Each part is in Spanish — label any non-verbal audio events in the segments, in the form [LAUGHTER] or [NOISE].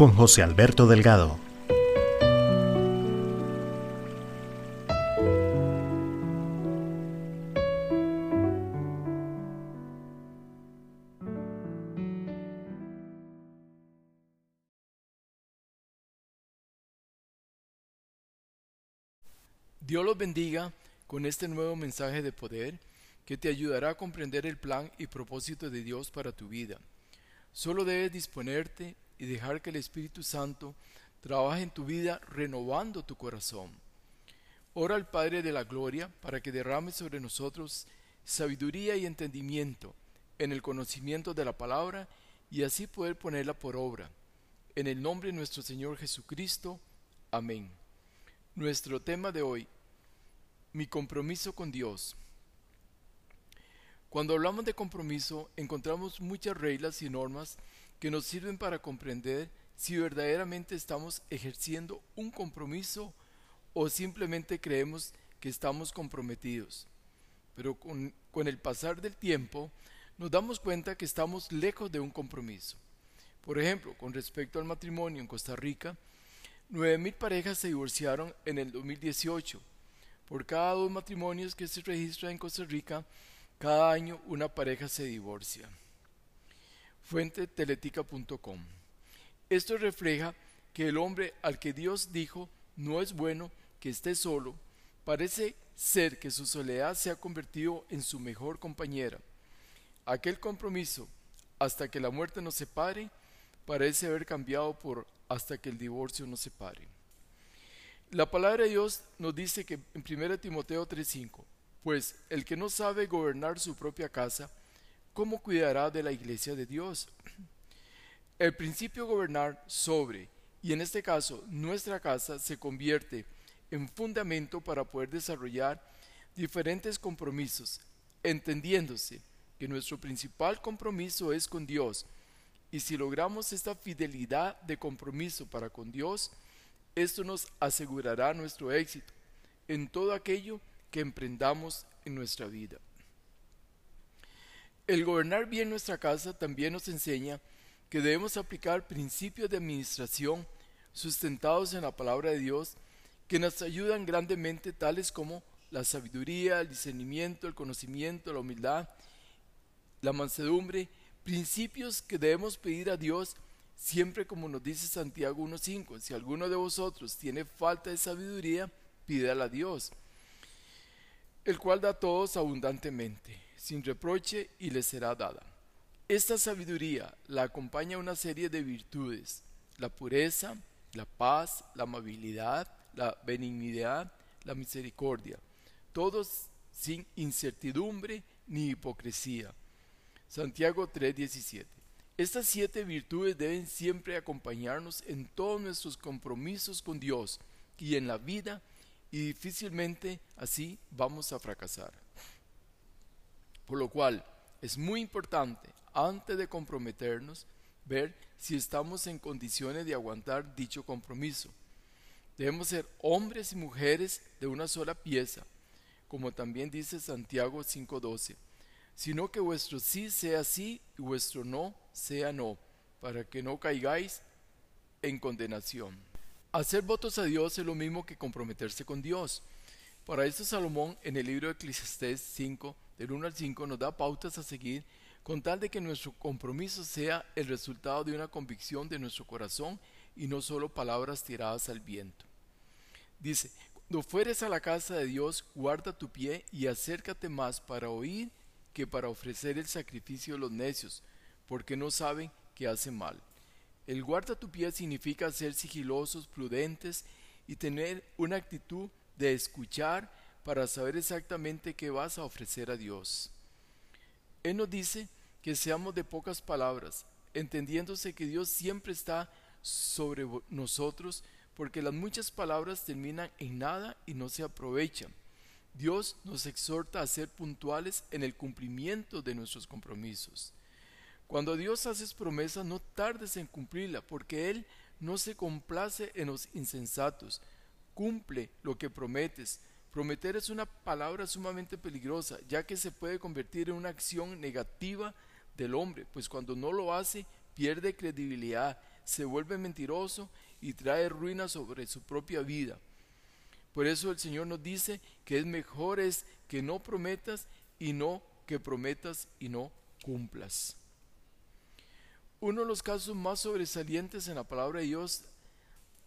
Con José Alberto Delgado. Dios los bendiga con este nuevo mensaje de poder que te ayudará a comprender el plan y propósito de Dios para tu vida. Solo debes disponerte y dejar que el Espíritu Santo trabaje en tu vida renovando tu corazón. Ora al Padre de la Gloria para que derrame sobre nosotros sabiduría y entendimiento en el conocimiento de la palabra y así poder ponerla por obra. En el nombre de nuestro Señor Jesucristo. Amén. Nuestro tema de hoy, mi compromiso con Dios. Cuando hablamos de compromiso, encontramos muchas reglas y normas que nos sirven para comprender si verdaderamente estamos ejerciendo un compromiso o simplemente creemos que estamos comprometidos. Pero con, el pasar del tiempo nos damos cuenta que estamos lejos de un compromiso. Por ejemplo, con respecto al matrimonio en Costa Rica, 9.000 parejas se divorciaron en el 2018. Por cada dos matrimonios que se registran en Costa Rica, cada año una pareja se divorcia. Fuente teletica.com. Esto refleja que el hombre al que Dios dijo no es bueno que esté solo, parece ser que su soledad se ha convertido en su mejor compañera. Aquel compromiso, hasta que la muerte nos separe, parece haber cambiado por hasta que el divorcio nos separe. La palabra de Dios nos dice que en 1 Timoteo 3:5, pues el que no sabe gobernar su propia casa, ¿cómo cuidará de la iglesia de Dios? El principio gobernar sobre, y en este caso nuestra casa, se convierte en fundamento para poder desarrollar diferentes compromisos, entendiéndose que nuestro principal compromiso es con Dios, y si logramos esta fidelidad de compromiso para con Dios, esto nos asegurará nuestro éxito en todo aquello que emprendamos en nuestra vida. El gobernar bien nuestra casa también nos enseña que debemos aplicar principios de administración sustentados en la palabra de Dios que nos ayudan grandemente tales como la sabiduría, el discernimiento, el conocimiento, la humildad, la mansedumbre, principios que debemos pedir a Dios siempre como nos dice Santiago 1.5, si alguno de vosotros tiene falta de sabiduría, pídala a Dios el cual da a todos abundantemente, sin reproche, y le será dada. Esta sabiduría la acompaña una serie de virtudes, la pureza, la paz, la amabilidad, la benignidad, la misericordia, todos sin incertidumbre ni hipocresía. Santiago 3:17. Estas siete virtudes deben siempre acompañarnos en todos nuestros compromisos con Dios y en la vida y difícilmente así vamos a fracasar. Por lo cual es muy importante, antes de comprometernos, ver si estamos en condiciones de aguantar dicho compromiso. Debemos ser hombres y mujeres de una sola pieza, como también dice Santiago 5:12, sino que vuestro sí sea sí y vuestro no sea no, para que no caigáis en condenación. Hacer votos a Dios es lo mismo que comprometerse con Dios. Para esto Salomón en el libro de Eclesiastés 5, del 1 al 5, nos da pautas a seguir con tal de que nuestro compromiso sea el resultado de una convicción de nuestro corazón y no solo palabras tiradas al viento. Dice, cuando fueres a la casa de Dios, guarda tu pie y acércate más para oír que para ofrecer el sacrificio de los necios, porque no saben que hacen mal. El guarda tu pie significa ser sigilosos, prudentes y tener una actitud de escuchar para saber exactamente qué vas a ofrecer a Dios. Él nos dice que seamos de pocas palabras, entendiéndose que Dios siempre está sobre nosotros, porque las muchas palabras terminan en nada y no se aprovechan. Dios nos exhorta a ser puntuales en el cumplimiento de nuestros compromisos. Cuando Dios haces promesa, no tardes en cumplirla, porque Él no se complace en los insensatos. Cumple lo que prometes. Prometer es una palabra sumamente peligrosa, ya que se puede convertir en una acción negativa del hombre, pues cuando no lo hace, pierde credibilidad, se vuelve mentiroso y trae ruina sobre su propia vida. Por eso el Señor nos dice que es mejor es que no prometas y no que prometas y no cumplas. Uno de los casos más sobresalientes en la palabra de Dios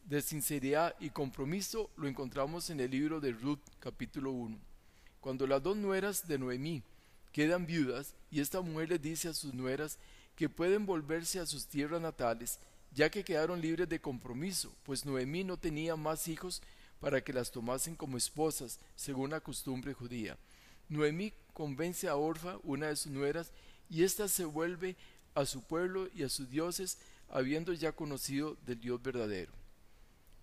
de sinceridad y compromiso lo encontramos en el libro de Ruth capítulo 1, cuando las dos nueras de Noemí quedan viudas y esta mujer le dice a sus nueras que pueden volverse a sus tierras natales, ya que quedaron libres de compromiso, pues Noemí no tenía más hijos para que las tomasen como esposas, según la costumbre judía. Noemí convence a Orfa, una de sus nueras, y ésta se vuelve a su pueblo y a sus dioses, habiendo ya conocido del Dios verdadero.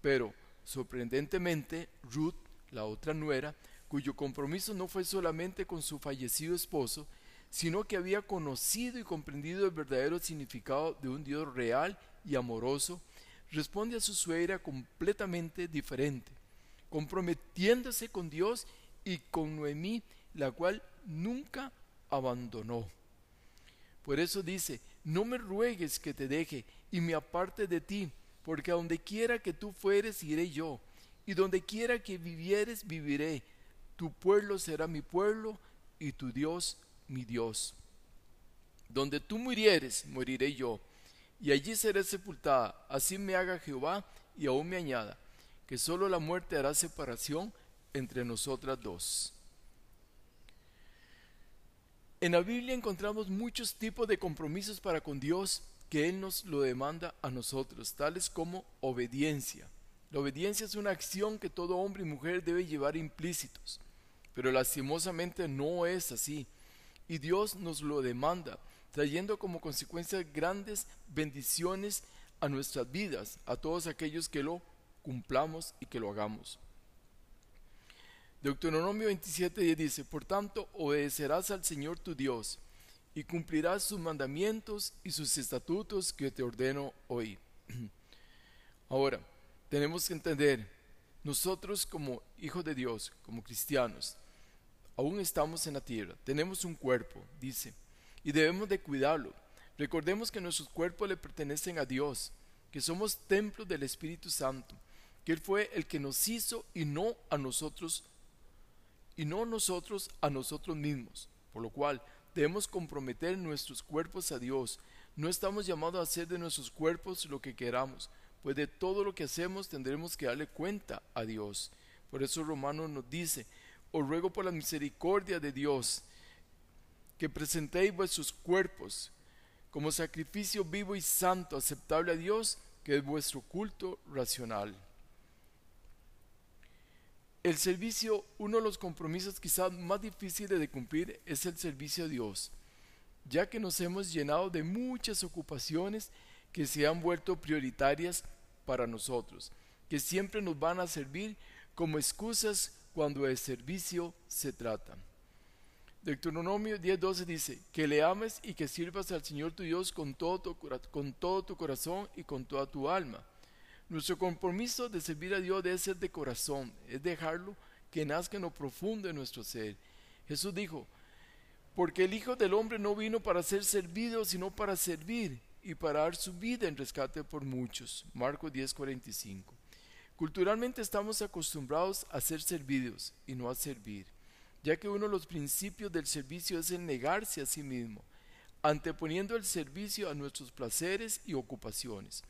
Pero, sorprendentemente, Ruth, la otra nuera, cuyo compromiso no fue solamente con su fallecido esposo, sino que había conocido y comprendido el verdadero significado de un Dios real y amoroso, responde a su suegra completamente diferente, comprometiéndose con Dios y con Noemí, la cual nunca abandonó. Por eso dice, no me ruegues que te deje y me aparte de ti, porque a donde quiera que tú fueres iré yo, y donde quiera que vivieres viviré. Tu pueblo será mi pueblo y tu Dios mi Dios. Donde tú murieres, moriré yo, y allí seré sepultada. Así me haga Jehová y aún me añada, que solo la muerte hará separación entre nosotras dos. En la Biblia encontramos muchos tipos de compromisos para con Dios que Él nos lo demanda a nosotros, tales como obediencia. La obediencia es una acción que todo hombre y mujer debe llevar implícitos, pero lastimosamente no es así. Y Dios nos lo demanda, trayendo como consecuencia grandes bendiciones a nuestras vidas, a todos aquellos que lo cumplamos y que lo hagamos. Deuteronomio 27 dice, por tanto, obedecerás al Señor tu Dios y cumplirás sus mandamientos y sus estatutos que te ordeno hoy. [CLEARS THROAT] Ahora, tenemos que entender, nosotros como hijos de Dios, como cristianos, aún estamos en la tierra, tenemos un cuerpo, dice, y debemos de cuidarlo. Recordemos que nuestros cuerpos le pertenecen a Dios, que somos templos del Espíritu Santo, que Él fue el que nos hizo y no a nosotros y no nosotros a nosotros mismos, por lo cual debemos comprometer nuestros cuerpos a Dios. No estamos llamados a hacer de nuestros cuerpos lo que queramos, pues de todo lo que hacemos tendremos que darle cuenta a Dios. Por eso Romano nos dice, os ruego por la misericordia de Dios, que presentéis vuestros cuerpos como sacrificio vivo y santo, aceptable a Dios, que es vuestro culto racional. El servicio, uno de los compromisos quizás más difíciles de cumplir es el servicio a Dios, ya que nos hemos llenado de muchas ocupaciones que se han vuelto prioritarias para nosotros, que siempre nos van a servir como excusas cuando el servicio se trata. Deuteronomio 10:12 dice, que le ames y que sirvas al Señor tu Dios con todo tu, con todo tu corazón y con toda tu alma nuestro compromiso de servir a Dios debe ser de corazón, es dejarlo que nazca en lo profundo de nuestro ser. Jesús dijo, porque el Hijo del Hombre no vino para ser servido, sino para servir y para dar su vida en rescate por muchos. Marcos 10:45. Culturalmente estamos acostumbrados a ser servidos y no a servir, ya que uno de los principios del servicio es el negarse a sí mismo, anteponiendo el servicio a nuestros placeres y ocupaciones.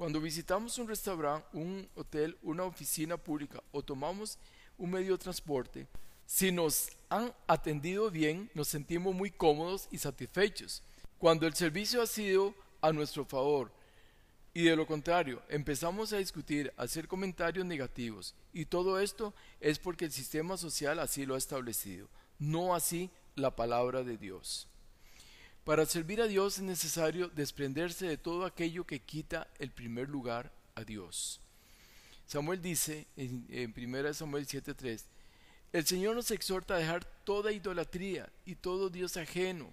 Cuando visitamos un restaurante, un hotel, una oficina pública o tomamos un medio de transporte, si nos han atendido bien, nos sentimos muy cómodos y satisfechos. Cuando el servicio ha sido a nuestro favor y de lo contrario, empezamos a discutir, a hacer comentarios negativos y todo esto es porque el sistema social así lo ha establecido, no así la palabra de Dios. Para servir a Dios es necesario desprenderse de todo aquello que quita el primer lugar a Dios. Samuel dice en, 1 Samuel 7:3, el Señor nos exhorta a dejar toda idolatría y todo Dios ajeno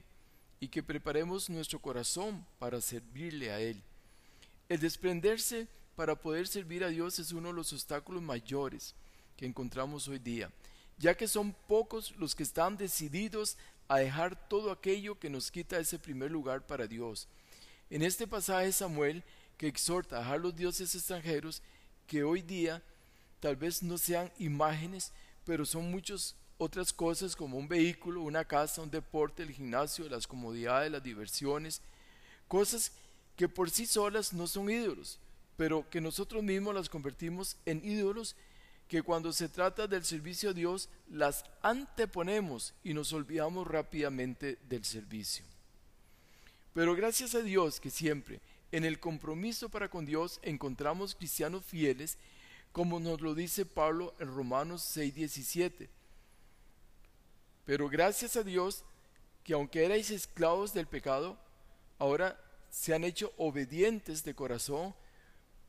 y que preparemos nuestro corazón para servirle a Él. El desprenderse para poder servir a Dios es uno de los obstáculos mayores que encontramos hoy día, ya que son pocos los que están decididos a dejar todo aquello que nos quita ese primer lugar para Dios. En este pasaje Samuel, que exhorta a dejar los dioses extranjeros, que hoy día tal vez no sean imágenes, pero son muchas otras cosas como un vehículo, una casa, un deporte, el gimnasio, las comodidades, las diversiones, cosas que por sí solas no son ídolos, pero que nosotros mismos las convertimos en ídolos que cuando se trata del servicio a Dios las anteponemos y nos olvidamos rápidamente del servicio. Pero gracias a Dios que siempre en el compromiso para con Dios encontramos cristianos fieles, como nos lo dice Pablo en Romanos 6:17. Pero gracias a Dios que aunque erais esclavos del pecado, ahora se han hecho obedientes de corazón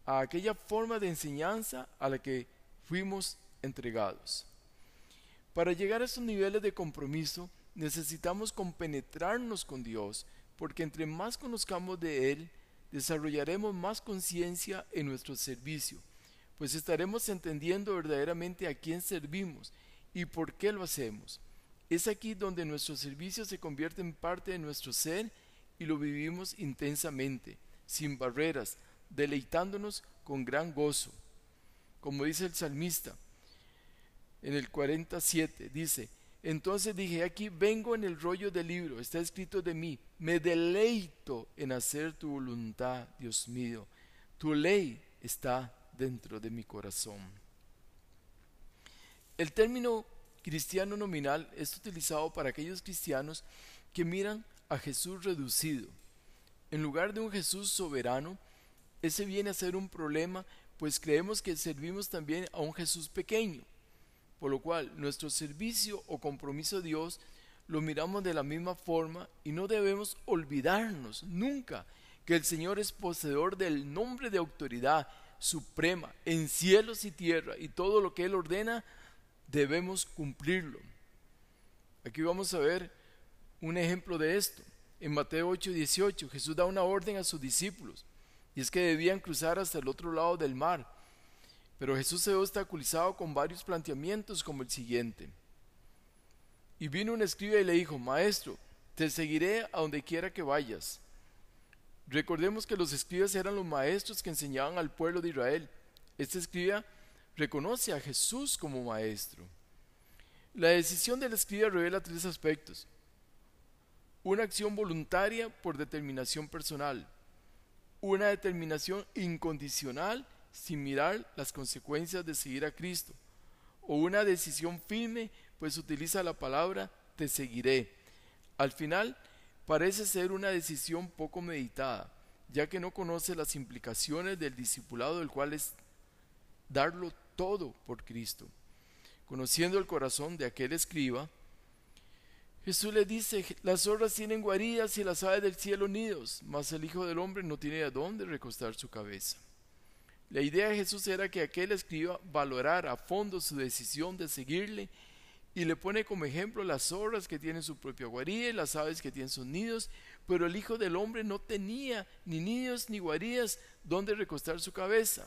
a aquella forma de enseñanza a la que fuimos entregados. Para llegar a esos niveles de compromiso necesitamos compenetrarnos con Dios, porque entre más conozcamos de Él, desarrollaremos más conciencia en nuestro servicio, pues estaremos entendiendo verdaderamente a quién servimos y por qué lo hacemos. Es aquí donde nuestro servicio se convierte en parte de nuestro ser y lo vivimos intensamente, sin barreras, deleitándonos con gran gozo. Como dice el salmista en el 47, dice, entonces dije, aquí vengo en el rollo del libro, está escrito de mí, me deleito en hacer tu voluntad, Dios mío. Tu ley está dentro de mi corazón. El término cristiano nominal es utilizado para aquellos cristianos que miran a Jesús reducido. En lugar de un Jesús soberano, ese viene a ser un problema, pues creemos que servimos también a un Jesús pequeño por lo cual, nuestro servicio o compromiso a Dios lo miramos de la misma forma y no debemos olvidarnos nunca que el Señor es poseedor del nombre de autoridad suprema en cielos y tierra y todo lo que Él ordena debemos cumplirlo. Aquí vamos a ver un ejemplo de esto. En Mateo 8:18 Jesús da una orden a sus discípulos y es que debían cruzar hasta el otro lado del mar pero Jesús se ve obstaculizado con varios planteamientos como el siguiente. Y vino un escriba y le dijo, Maestro, te seguiré a donde quiera que vayas. Recordemos que los escribas eran los maestros que enseñaban al pueblo de Israel. Este escriba reconoce a Jesús como maestro. La decisión del escriba revela tres aspectos. Una acción voluntaria por determinación personal, una determinación incondicional sin mirar las consecuencias de seguir a Cristo, o una decisión firme, pues utiliza la palabra te seguiré. Al final, parece ser una decisión poco meditada, ya que no conoce las implicaciones del discipulado, del cual es darlo todo por Cristo. Conociendo el corazón de aquel escriba, Jesús le dice, las zorras tienen guaridas y las aves del cielo nidos, mas el Hijo del Hombre no tiene a dónde recostar su cabeza. La idea de Jesús era que aquel escriba valorara a fondo su decisión de seguirle y le pone como ejemplo las zorras que tienen su propia guarida y las aves que tienen sus nidos, pero el Hijo del Hombre no tenía ni nidos ni guaridas donde recostar su cabeza.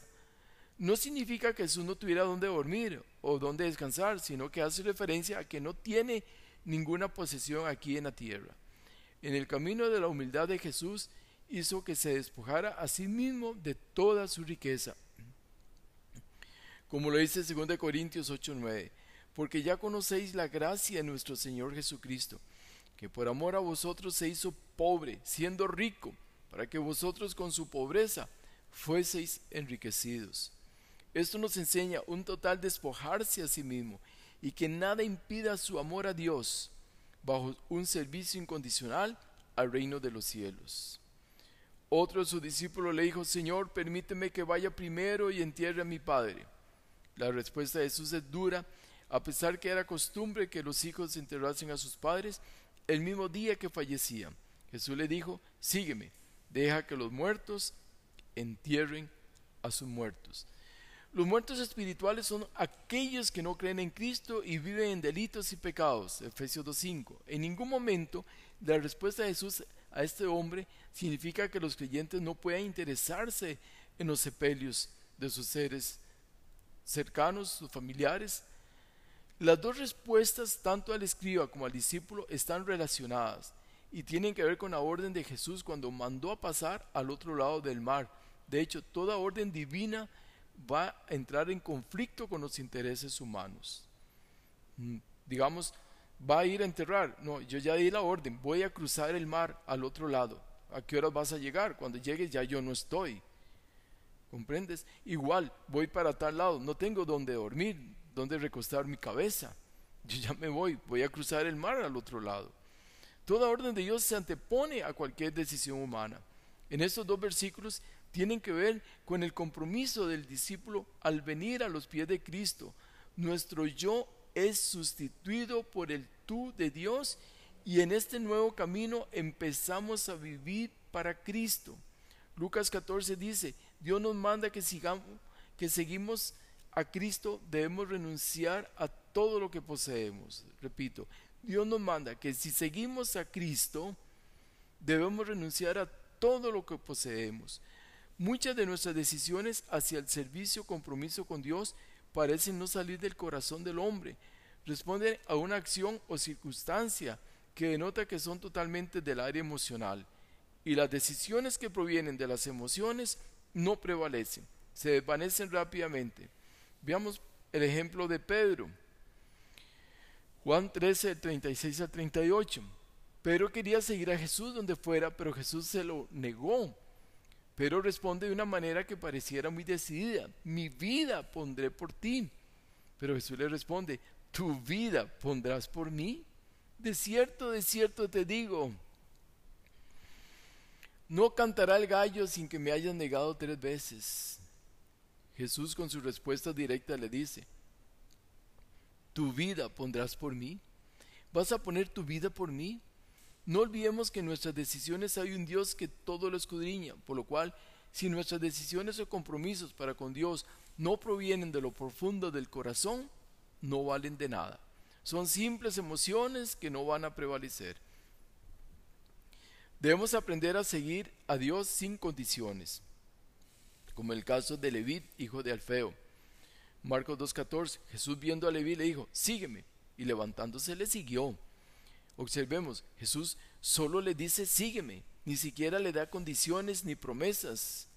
No significa que Jesús no tuviera donde dormir o donde descansar, sino que hace referencia a que no tiene ninguna posesión aquí en la tierra. En el camino de la humildad de Jesús, hizo que se despojara a sí mismo de toda su riqueza. Como lo dice 2 Corintios 8:9, porque ya conocéis la gracia de nuestro Señor Jesucristo, que por amor a vosotros se hizo pobre, siendo rico, para que vosotros con su pobreza fueseis enriquecidos. Esto nos enseña un total despojarse a sí mismo y que nada impida su amor a Dios bajo un servicio incondicional al reino de los cielos. Otro de sus discípulos le dijo, Señor, permíteme que vaya primero y entierre a mi padre. La respuesta de Jesús es dura, a pesar que era costumbre que los hijos enterrasen a sus padres el mismo día que fallecían. Jesús le dijo, sígueme, deja que los muertos entierren a sus muertos. Los muertos espirituales son aquellos que no creen en Cristo y viven en delitos y pecados. Efesios 2.5. En ningún momento la respuesta de Jesús a este hombre significa que los creyentes no puedan interesarse en los sepelios de sus seres cercanos, sus familiares. Las dos respuestas, tanto al escriba como al discípulo, están relacionadas y tienen que ver con la orden de Jesús cuando mandó a pasar al otro lado del mar. De hecho, toda orden divina va a entrar en conflicto con los intereses humanos. Mm, digamos, va a ir a enterrar. No, yo ya di la orden, voy a cruzar el mar al otro lado. ¿A qué horas vas a llegar? Cuando llegues ya yo no estoy. ¿Comprendes? Igual, voy para tal lado, no tengo dónde dormir, dónde recostar mi cabeza. Yo ya me voy, voy a cruzar el mar al otro lado. Toda orden de Dios se antepone a cualquier decisión humana. En estos dos versículos tienen que ver con el compromiso del discípulo al venir a los pies de Cristo. Nuestro yo es sustituido por el tú de Dios y en este nuevo camino empezamos a vivir para Cristo. Lucas 14 dice, Dios nos manda que sigamos, que seguimos a Cristo, debemos renunciar a todo lo que poseemos. Repito, Dios nos manda que si seguimos a Cristo, debemos renunciar a todo lo que poseemos. Muchas de nuestras decisiones hacia el servicio, compromiso con Dios, parecen no salir del corazón del hombre. Responden a una acción o circunstancia que denota que son totalmente del área emocional. Y las decisiones que provienen de las emociones no prevalecen, se desvanecen rápidamente. Veamos el ejemplo de Pedro. Juan 13, 36 al 38. Pedro quería seguir a Jesús donde fuera, pero Jesús se lo negó. Pero responde de una manera que pareciera muy decidida, mi vida pondré por ti. Pero Jesús le responde, tu vida pondrás por mí. De cierto, de cierto te digo, no cantará el gallo sin que me hayas negado tres veces. Jesús con su respuesta directa le dice, tu vida pondrás por mí. ¿Vas a poner tu vida por mí? No olvidemos que en nuestras decisiones hay un Dios que todo lo escudriña, por lo cual si nuestras decisiones o compromisos para con Dios no provienen de lo profundo del corazón, no valen de nada. Son simples emociones que no van a prevalecer. Debemos aprender a seguir a Dios sin condiciones, como el caso de Leví, hijo de Alfeo. Marcos 2.14, Jesús viendo a Leví le dijo, sígueme, y levantándose le siguió. Observemos, Jesús solo le dice sígueme, ni siquiera le da condiciones ni promesas.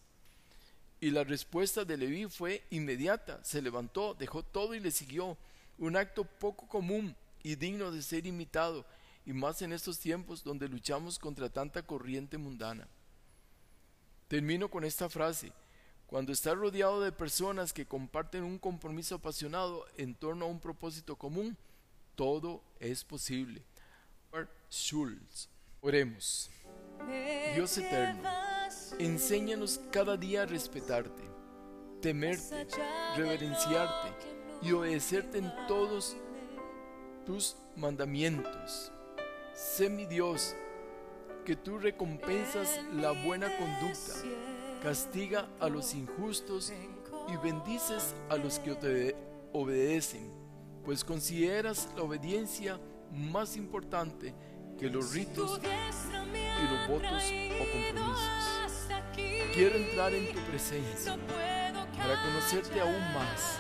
Y la respuesta de Leví fue inmediata, se levantó, dejó todo y le siguió. Un acto poco común y digno de ser imitado, y más en estos tiempos donde luchamos contra tanta corriente mundana. Termino con esta frase. Cuando estás rodeado de personas que comparten un compromiso apasionado en torno a un propósito común, todo es posible. Oremos. Dios eterno, enséñanos cada día a respetarte, temerte, reverenciarte y obedecerte en todos tus mandamientos. Sé mi Dios, que tú recompensas la buena conducta, castiga a los injustos y bendices a los que te obedecen, pues consideras la obediencia más importante que los ritos y los votos o compromisos. Quiero entrar en tu presencia para conocerte aún más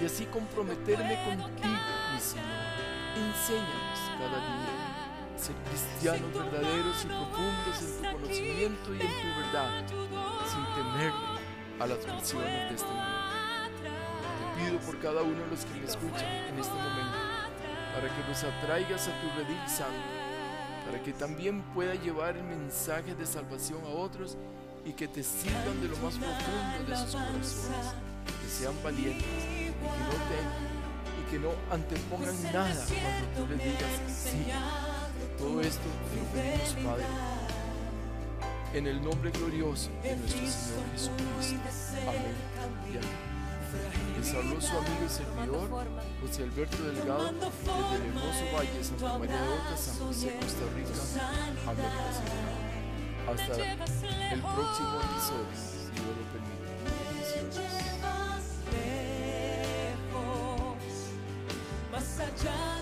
y así comprometerme contigo, mi Señor. Enséñanos cada día a ser cristianos verdaderos y profundos en tu conocimiento y en tu verdad, sin temerle a las presiones de este mundo. Te pido por cada uno de los que me escuchan en este momento para que los atraigas a tu redil santo, para que también pueda llevar el mensaje de salvación a otros y que te sirvan de lo más profundo de sus corazones, que sean valientes y que no teman y que no antepongan nada cuando tú les digas sí. Todo esto te lo pedimos, Padre, en el nombre glorioso de nuestro Señor Jesucristo. Amén y amén. Les habló su amigo y servidor José Alberto Delgado desde el hermoso Valle Santa María de Oca, San José, Costa Rica, América Central. Hasta el próximo episodio, si Dios lo permite. Bendiciones. más allá